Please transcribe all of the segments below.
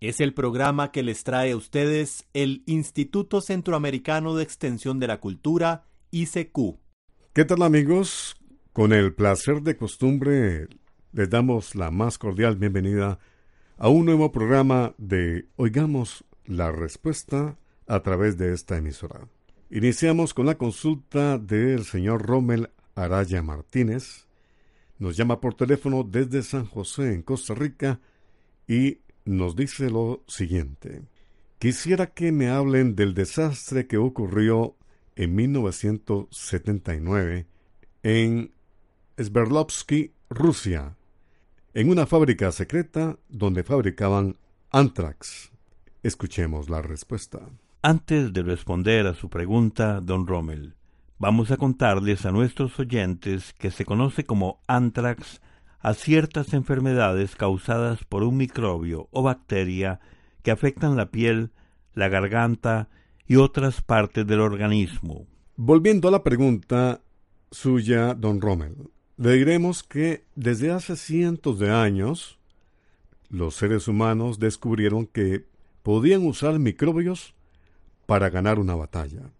Es el programa que les trae a ustedes el Instituto Centroamericano de Extensión de la Cultura, ICQ. ¿Qué tal amigos? Con el placer de costumbre les damos la más cordial bienvenida a un nuevo programa de Oigamos la Respuesta a través de esta emisora. Iniciamos con la consulta del señor Rommel Araya Martínez, nos llama por teléfono desde San José, en Costa Rica, y nos dice lo siguiente. Quisiera que me hablen del desastre que ocurrió en 1979 en Sverdlovsky, Rusia, en una fábrica secreta donde fabricaban anthrax. Escuchemos la respuesta. Antes de responder a su pregunta, don Rommel, Vamos a contarles a nuestros oyentes que se conoce como anthrax a ciertas enfermedades causadas por un microbio o bacteria que afectan la piel, la garganta y otras partes del organismo. Volviendo a la pregunta suya, don Rommel, le diremos que desde hace cientos de años los seres humanos descubrieron que podían usar microbios para ganar una batalla.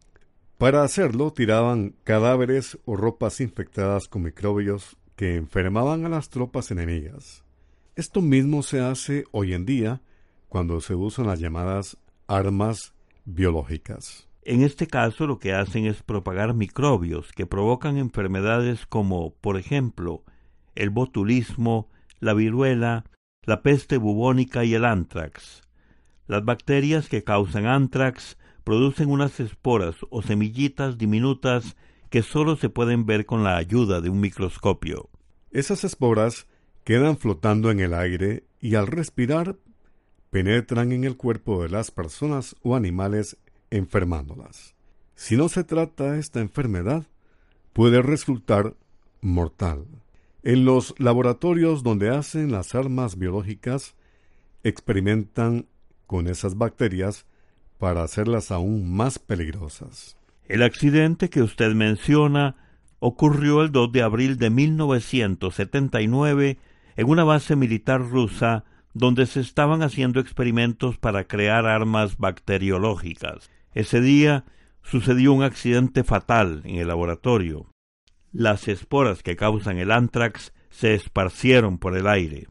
Para hacerlo tiraban cadáveres o ropas infectadas con microbios que enfermaban a las tropas enemigas. Esto mismo se hace hoy en día cuando se usan las llamadas armas biológicas. En este caso lo que hacen es propagar microbios que provocan enfermedades como, por ejemplo, el botulismo, la viruela, la peste bubónica y el antrax. Las bacterias que causan antrax producen unas esporas o semillitas diminutas que solo se pueden ver con la ayuda de un microscopio. Esas esporas quedan flotando en el aire y al respirar penetran en el cuerpo de las personas o animales enfermándolas. Si no se trata esta enfermedad, puede resultar mortal. En los laboratorios donde hacen las armas biológicas, experimentan con esas bacterias para hacerlas aún más peligrosas. El accidente que usted menciona ocurrió el 2 de abril de 1979 en una base militar rusa donde se estaban haciendo experimentos para crear armas bacteriológicas. Ese día sucedió un accidente fatal en el laboratorio. Las esporas que causan el antrax se esparcieron por el aire.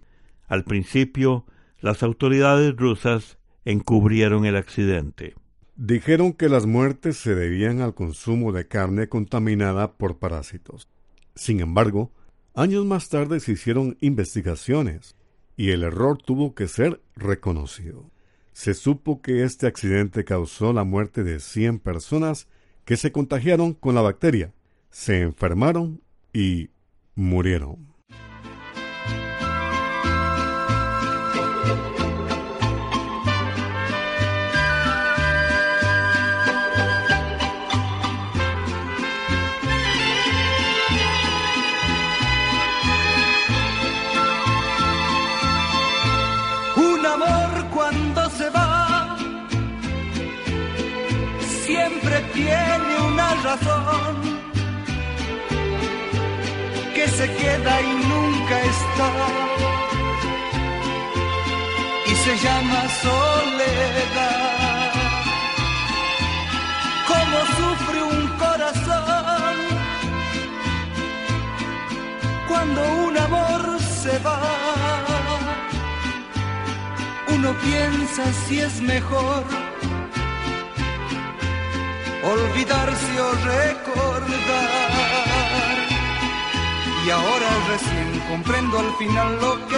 Al principio, las autoridades rusas encubrieron el accidente. Dijeron que las muertes se debían al consumo de carne contaminada por parásitos. Sin embargo, años más tarde se hicieron investigaciones y el error tuvo que ser reconocido. Se supo que este accidente causó la muerte de 100 personas que se contagiaron con la bacteria, se enfermaron y murieron. Se queda y nunca está y se llama soledad. Como sufre un corazón cuando un amor se va. Uno piensa si es mejor olvidarse o recordar. Y ahora recién comprendo al final lo que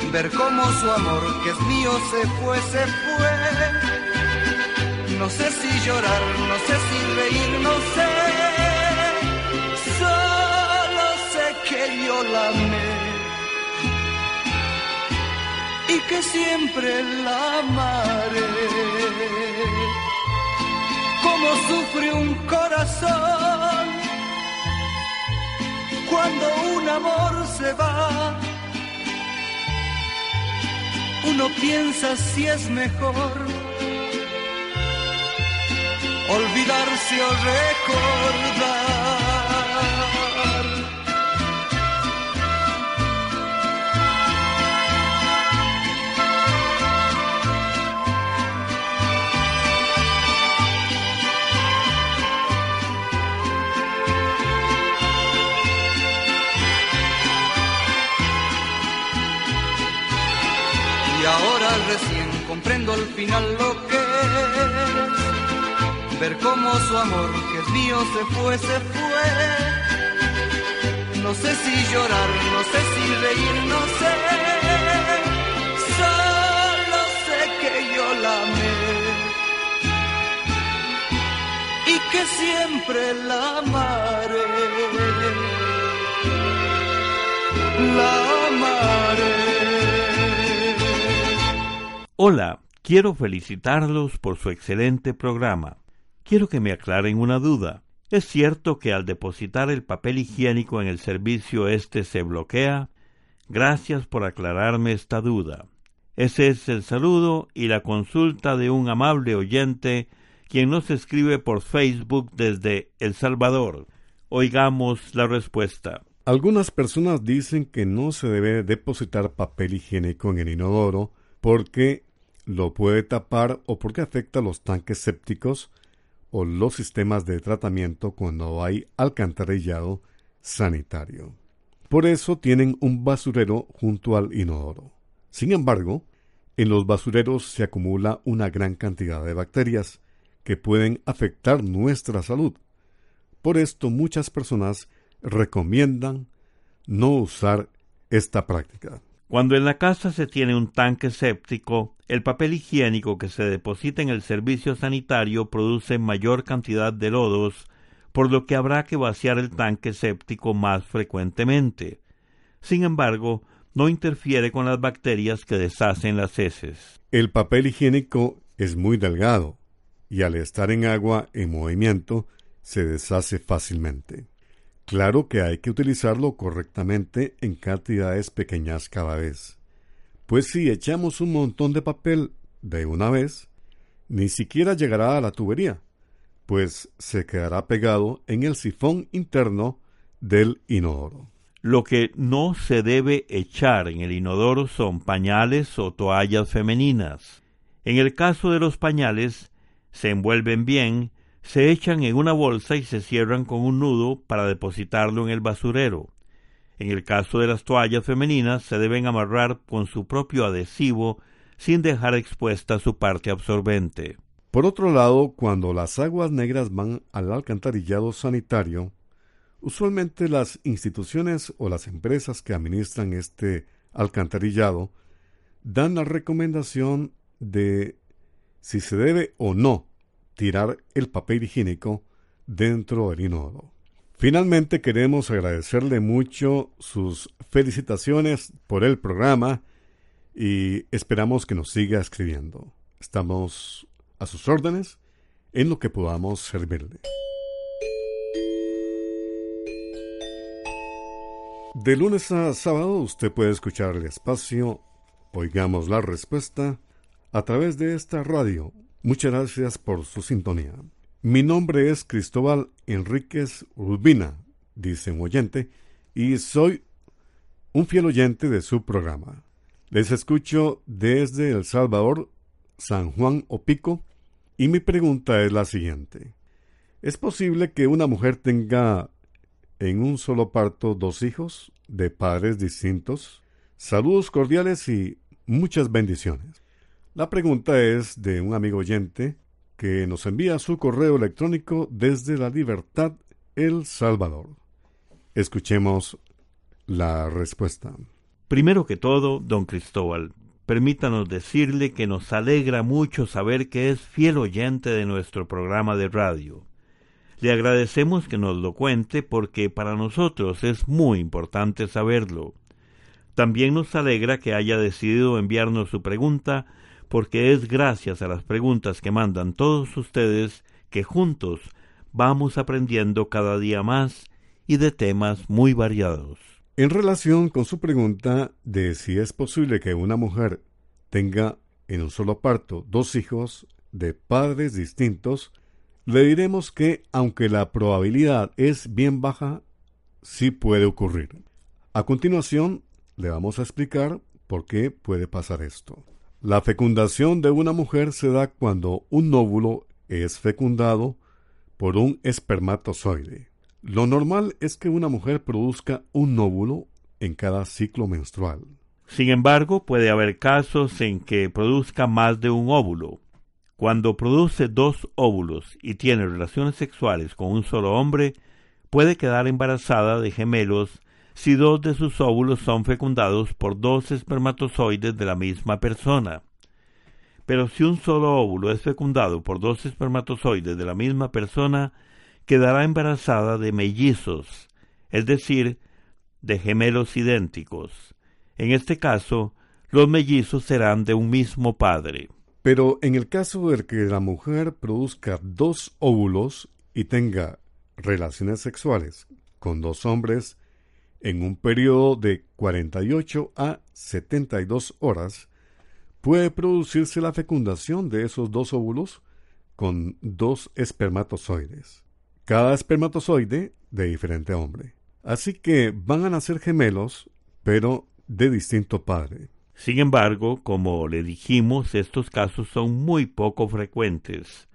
es ver cómo su amor que es mío se fue, se fue. No sé si llorar, no sé si reír, no sé. Solo sé que yo la amé. Y que siempre la amaré. Como sufre un corazón Uno piensa si es mejor olvidarse o recordar. Final lo que es ver cómo su amor que es mío se fue, se fue. No sé si llorar, no sé si reír, no sé. Solo sé que yo la amé y que siempre la amaré. La amaré. Hola, quiero felicitarlos por su excelente programa. Quiero que me aclaren una duda. ¿Es cierto que al depositar el papel higiénico en el servicio este se bloquea? Gracias por aclararme esta duda. Ese es el saludo y la consulta de un amable oyente quien nos escribe por Facebook desde El Salvador. Oigamos la respuesta. Algunas personas dicen que no se debe depositar papel higiénico en el inodoro porque lo puede tapar o porque afecta los tanques sépticos o los sistemas de tratamiento cuando hay alcantarillado sanitario. Por eso tienen un basurero junto al inodoro. Sin embargo, en los basureros se acumula una gran cantidad de bacterias que pueden afectar nuestra salud. Por esto muchas personas recomiendan no usar esta práctica. Cuando en la casa se tiene un tanque séptico, el papel higiénico que se deposita en el servicio sanitario produce mayor cantidad de lodos, por lo que habrá que vaciar el tanque séptico más frecuentemente. Sin embargo, no interfiere con las bacterias que deshacen las heces. El papel higiénico es muy delgado y al estar en agua en movimiento se deshace fácilmente. Claro que hay que utilizarlo correctamente en cantidades pequeñas cada vez. Pues si echamos un montón de papel de una vez, ni siquiera llegará a la tubería, pues se quedará pegado en el sifón interno del inodoro. Lo que no se debe echar en el inodoro son pañales o toallas femeninas. En el caso de los pañales, se envuelven bien, se echan en una bolsa y se cierran con un nudo para depositarlo en el basurero. En el caso de las toallas femeninas se deben amarrar con su propio adhesivo sin dejar expuesta su parte absorbente. Por otro lado, cuando las aguas negras van al alcantarillado sanitario, usualmente las instituciones o las empresas que administran este alcantarillado dan la recomendación de si se debe o no tirar el papel higiénico dentro del inodoro. Finalmente queremos agradecerle mucho sus felicitaciones por el programa y esperamos que nos siga escribiendo. Estamos a sus órdenes en lo que podamos servirle. De lunes a sábado usted puede escuchar el espacio Oigamos la Respuesta a través de esta radio. Muchas gracias por su sintonía. Mi nombre es Cristóbal Enríquez Urbina, dice un oyente, y soy un fiel oyente de su programa. Les escucho desde El Salvador, San Juan o Pico, y mi pregunta es la siguiente. ¿Es posible que una mujer tenga en un solo parto dos hijos de padres distintos? Saludos cordiales y muchas bendiciones. La pregunta es de un amigo oyente que nos envía su correo electrónico desde la libertad El Salvador. Escuchemos la respuesta. Primero que todo, don Cristóbal, permítanos decirle que nos alegra mucho saber que es fiel oyente de nuestro programa de radio. Le agradecemos que nos lo cuente porque para nosotros es muy importante saberlo. También nos alegra que haya decidido enviarnos su pregunta, porque es gracias a las preguntas que mandan todos ustedes que juntos vamos aprendiendo cada día más y de temas muy variados. En relación con su pregunta de si es posible que una mujer tenga en un solo parto dos hijos de padres distintos, le diremos que aunque la probabilidad es bien baja, sí puede ocurrir. A continuación, le vamos a explicar por qué puede pasar esto. La fecundación de una mujer se da cuando un óvulo es fecundado por un espermatozoide. Lo normal es que una mujer produzca un óvulo en cada ciclo menstrual. Sin embargo, puede haber casos en que produzca más de un óvulo. Cuando produce dos óvulos y tiene relaciones sexuales con un solo hombre, puede quedar embarazada de gemelos si dos de sus óvulos son fecundados por dos espermatozoides de la misma persona. Pero si un solo óvulo es fecundado por dos espermatozoides de la misma persona, quedará embarazada de mellizos, es decir, de gemelos idénticos. En este caso, los mellizos serán de un mismo padre. Pero en el caso de que la mujer produzca dos óvulos y tenga relaciones sexuales con dos hombres en un periodo de 48 a 72 horas, puede producirse la fecundación de esos dos óvulos con dos espermatozoides. Cada espermatozoide de diferente hombre. Así que van a nacer gemelos, pero de distinto padre. Sin embargo, como le dijimos, estos casos son muy poco frecuentes.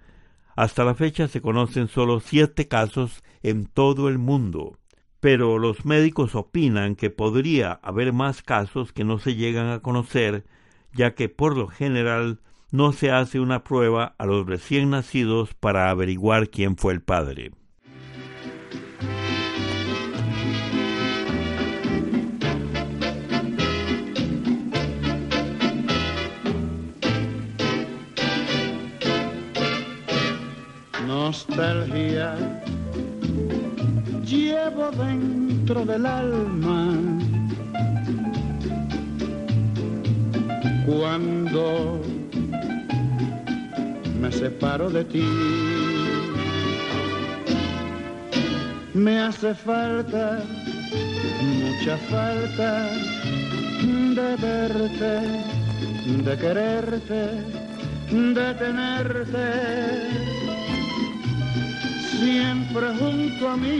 Hasta la fecha se conocen solo siete casos en todo el mundo, pero los médicos opinan que podría haber más casos que no se llegan a conocer, ya que por lo general no se hace una prueba a los recién nacidos para averiguar quién fue el padre. nostalgia llevo dentro del alma. Cuando me separo de ti, me hace falta, mucha falta de verte, de quererte, de tenerte siempre junto a mí.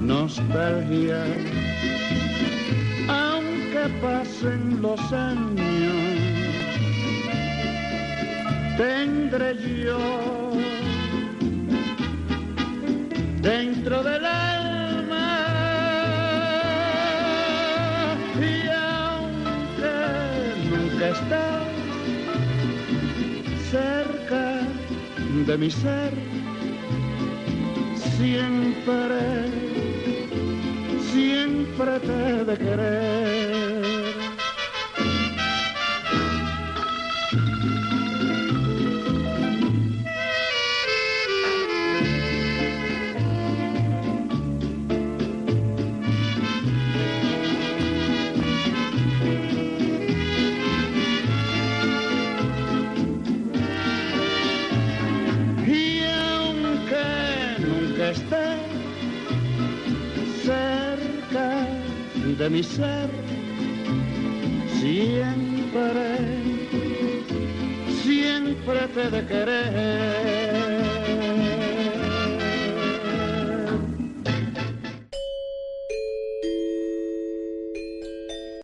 Nostalgia, aunque pasen los años, tendré yo dentro del alma de mi ser, siempre, siempre te de querer.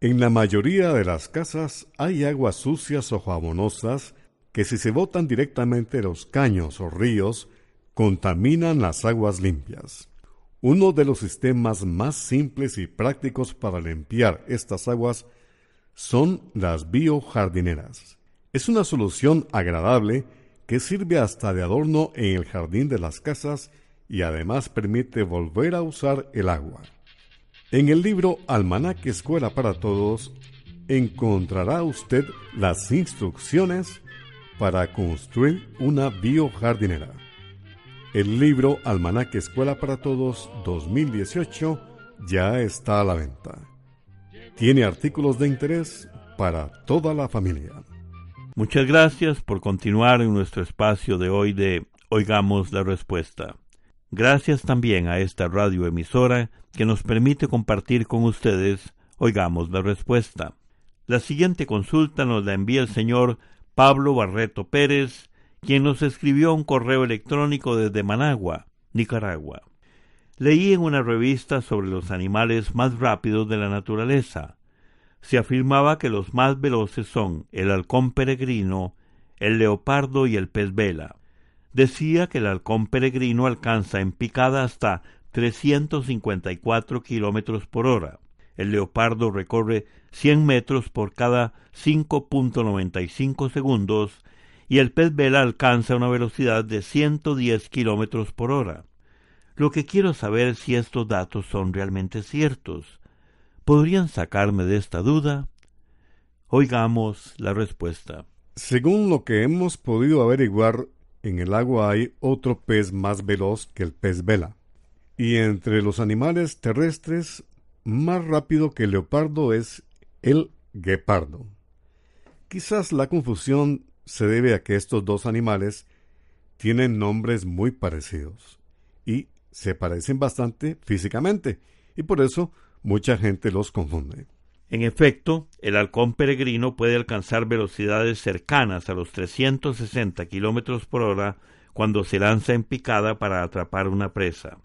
En la mayoría de las casas hay aguas sucias o jabonosas que si se botan directamente los caños o ríos, contaminan las aguas limpias. Uno de los sistemas más simples y prácticos para limpiar estas aguas son las biojardineras. Es una solución agradable que sirve hasta de adorno en el jardín de las casas y además permite volver a usar el agua. En el libro Almanaque Escuela para Todos encontrará usted las instrucciones para construir una biojardinera. El libro Almanaque Escuela para Todos 2018 ya está a la venta. Tiene artículos de interés para toda la familia. Muchas gracias por continuar en nuestro espacio de hoy de Oigamos la Respuesta. Gracias también a esta radioemisora que nos permite compartir con ustedes Oigamos la Respuesta. La siguiente consulta nos la envía el señor Pablo Barreto Pérez, quien nos escribió un correo electrónico desde Managua, Nicaragua. Leí en una revista sobre los animales más rápidos de la naturaleza. Se afirmaba que los más veloces son el halcón peregrino, el leopardo y el pez vela. Decía que el halcón peregrino alcanza en picada hasta 354 kilómetros por hora. El leopardo recorre 100 metros por cada 5.95 segundos y el pez vela alcanza una velocidad de 110 kilómetros por hora. Lo que quiero saber es si estos datos son realmente ciertos. ¿Podrían sacarme de esta duda? Oigamos la respuesta. Según lo que hemos podido averiguar, en el agua hay otro pez más veloz que el pez vela. Y entre los animales terrestres, más rápido que el leopardo es el guepardo. Quizás la confusión se debe a que estos dos animales tienen nombres muy parecidos y se parecen bastante físicamente y por eso mucha gente los confunde. En efecto, el halcón peregrino puede alcanzar velocidades cercanas a los 360 kilómetros por hora cuando se lanza en picada para atrapar una presa,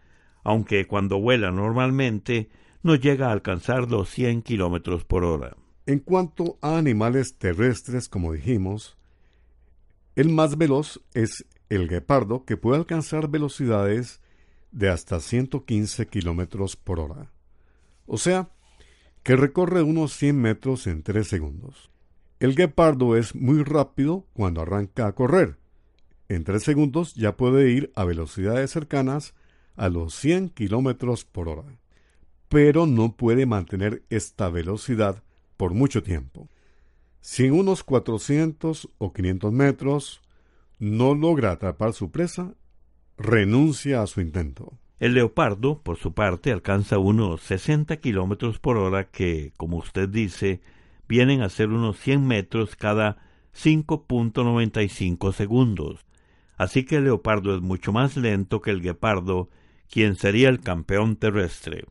aunque cuando vuela normalmente no llega a alcanzar los 100 kilómetros por hora. En cuanto a animales terrestres, como dijimos, el más veloz es el guepardo, que puede alcanzar velocidades de hasta 115 kilómetros por hora. O sea, que recorre unos 100 metros en 3 segundos. El guepardo es muy rápido cuando arranca a correr. En 3 segundos ya puede ir a velocidades cercanas a los 100 kilómetros por hora. Pero no puede mantener esta velocidad por mucho tiempo. Si en unos 400 o 500 metros no logra atrapar su presa, renuncia a su intento. El leopardo, por su parte, alcanza unos 60 kilómetros por hora que, como usted dice, vienen a ser unos 100 metros cada 5.95 segundos. Así que el leopardo es mucho más lento que el guepardo, quien sería el campeón terrestre.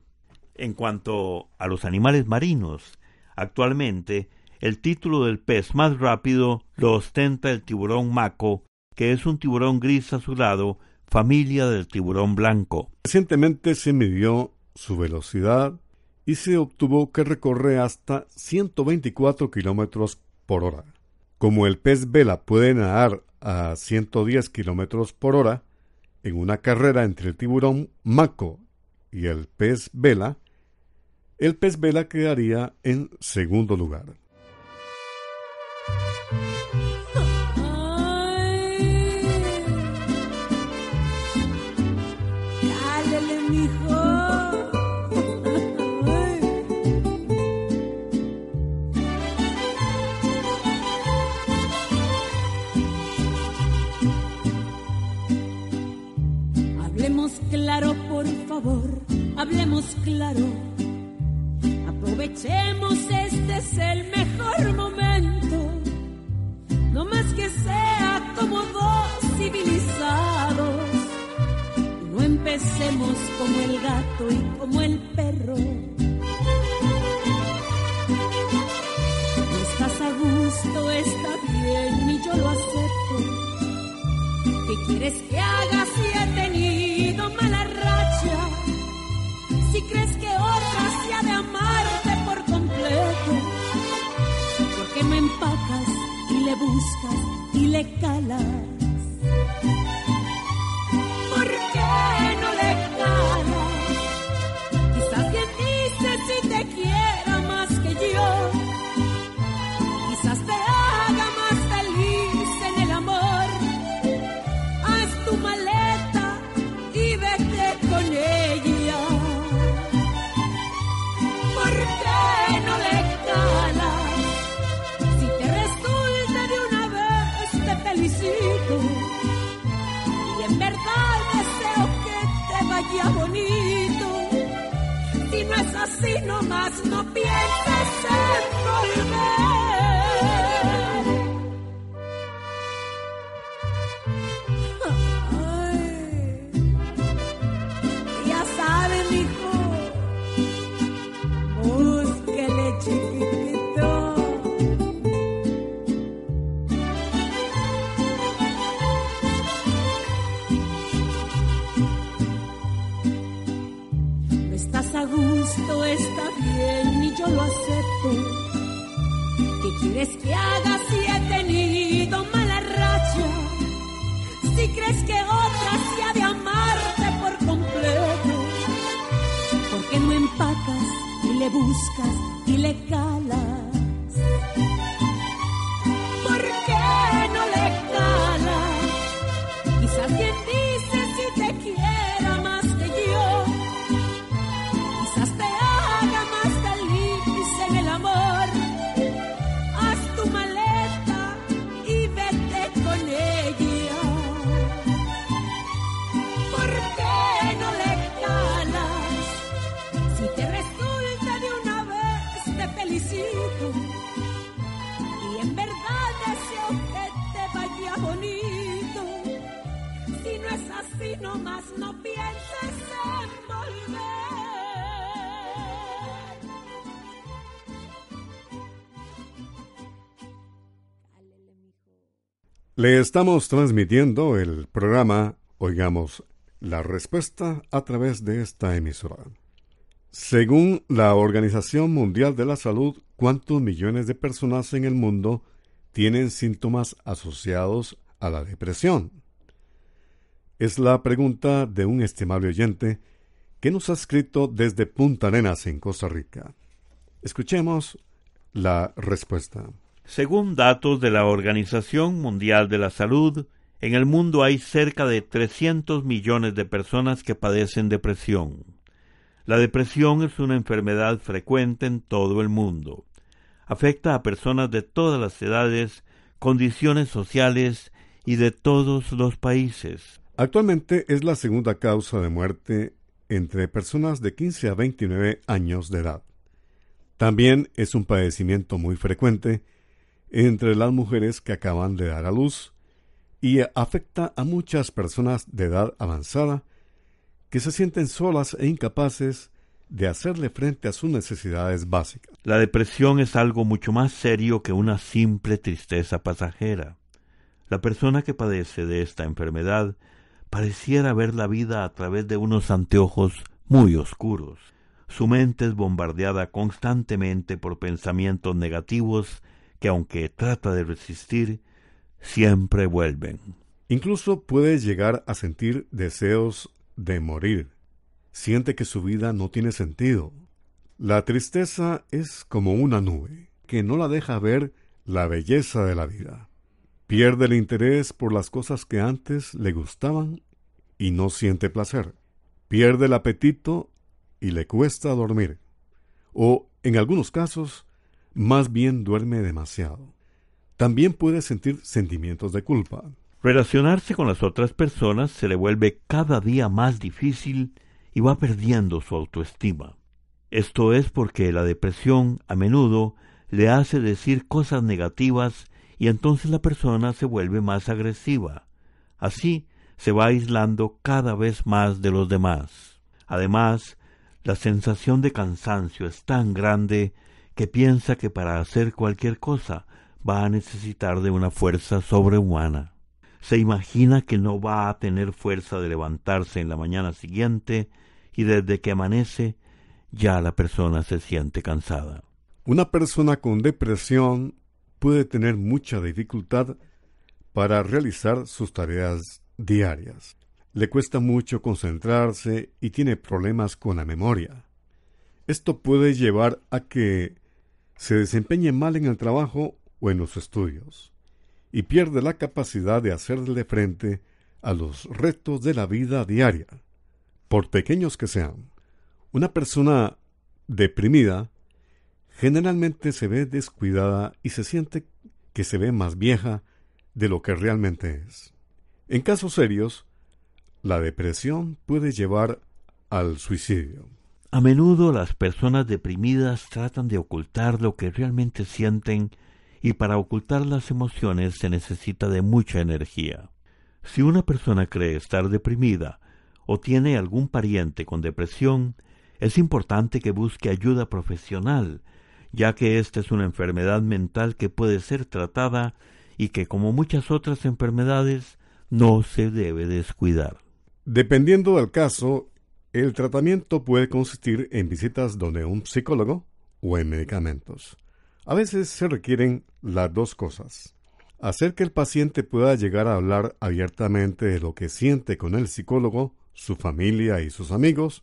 En cuanto a los animales marinos, actualmente el título del pez más rápido lo ostenta el tiburón maco, que es un tiburón gris azulado familia del tiburón blanco. Recientemente se midió su velocidad y se obtuvo que recorre hasta 124 kilómetros por hora. Como el pez vela puede nadar a 110 kilómetros por hora, en una carrera entre el tiburón maco y el pez vela, el pez vela quedaría en segundo lugar. Por favor, hablemos claro. Aprovechemos, este es el mejor momento. No más que sea como dos civilizados. no empecemos como el gato y como el perro. No estás a gusto, está bien y yo lo acepto. ¿Qué quieres que haga si he tenido mala racha? Crees que otra se ha de amarte por completo, ¿por qué me empacas y le buscas y le calas? A gusto, está bien y yo lo acepto. ¿Qué quieres que haga si he tenido mala racha? Si crees que otra se ha de amarte por completo, ¿por qué no empacas y le buscas y le calas? Le estamos transmitiendo el programa Oigamos la Respuesta a través de esta emisora. Según la Organización Mundial de la Salud, ¿cuántos millones de personas en el mundo tienen síntomas asociados a la depresión? Es la pregunta de un estimable oyente que nos ha escrito desde Punta Arenas, en Costa Rica. Escuchemos la respuesta. Según datos de la Organización Mundial de la Salud, en el mundo hay cerca de 300 millones de personas que padecen depresión. La depresión es una enfermedad frecuente en todo el mundo. Afecta a personas de todas las edades, condiciones sociales y de todos los países. Actualmente es la segunda causa de muerte entre personas de 15 a 29 años de edad. También es un padecimiento muy frecuente entre las mujeres que acaban de dar a luz y afecta a muchas personas de edad avanzada que se sienten solas e incapaces de hacerle frente a sus necesidades básicas. La depresión es algo mucho más serio que una simple tristeza pasajera. La persona que padece de esta enfermedad pareciera ver la vida a través de unos anteojos muy oscuros. Su mente es bombardeada constantemente por pensamientos negativos que aunque trata de resistir, siempre vuelven. Incluso puede llegar a sentir deseos de morir. Siente que su vida no tiene sentido. La tristeza es como una nube que no la deja ver la belleza de la vida. Pierde el interés por las cosas que antes le gustaban y no siente placer. Pierde el apetito y le cuesta dormir. O, en algunos casos, más bien duerme demasiado. También puede sentir sentimientos de culpa. Relacionarse con las otras personas se le vuelve cada día más difícil y va perdiendo su autoestima. Esto es porque la depresión a menudo le hace decir cosas negativas y entonces la persona se vuelve más agresiva. Así se va aislando cada vez más de los demás. Además, la sensación de cansancio es tan grande que piensa que para hacer cualquier cosa va a necesitar de una fuerza sobrehumana. Se imagina que no va a tener fuerza de levantarse en la mañana siguiente y desde que amanece ya la persona se siente cansada. Una persona con depresión puede tener mucha dificultad para realizar sus tareas diarias. Le cuesta mucho concentrarse y tiene problemas con la memoria. Esto puede llevar a que se desempeñe mal en el trabajo o en los estudios y pierde la capacidad de hacerle frente a los retos de la vida diaria, por pequeños que sean. Una persona deprimida generalmente se ve descuidada y se siente que se ve más vieja de lo que realmente es. En casos serios, la depresión puede llevar al suicidio. A menudo las personas deprimidas tratan de ocultar lo que realmente sienten y para ocultar las emociones se necesita de mucha energía. Si una persona cree estar deprimida o tiene algún pariente con depresión, es importante que busque ayuda profesional, ya que esta es una enfermedad mental que puede ser tratada y que, como muchas otras enfermedades, no se debe descuidar. Dependiendo del caso, el tratamiento puede consistir en visitas donde un psicólogo o en medicamentos. A veces se requieren las dos cosas. Hacer que el paciente pueda llegar a hablar abiertamente de lo que siente con el psicólogo, su familia y sus amigos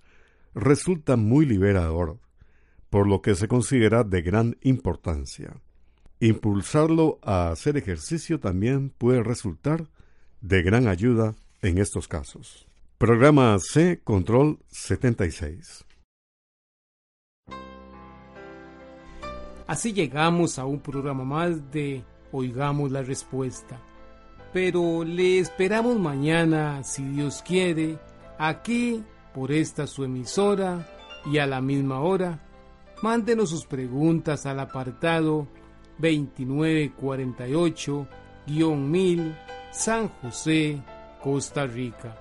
resulta muy liberador, por lo que se considera de gran importancia. Impulsarlo a hacer ejercicio también puede resultar de gran ayuda en estos casos. Programa C Control 76. Así llegamos a un programa más de Oigamos la Respuesta. Pero le esperamos mañana, si Dios quiere, aquí por esta su emisora y a la misma hora. Mándenos sus preguntas al apartado 2948-1000 San José, Costa Rica.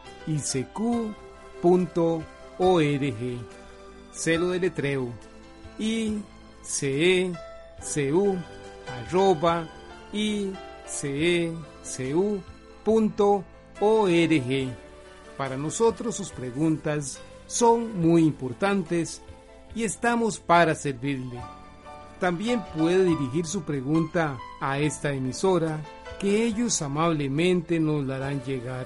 icq.org. Celo de letreo arroba icecu.org. Para nosotros sus preguntas son muy importantes y estamos para servirle. También puede dirigir su pregunta a esta emisora que ellos amablemente nos la harán llegar.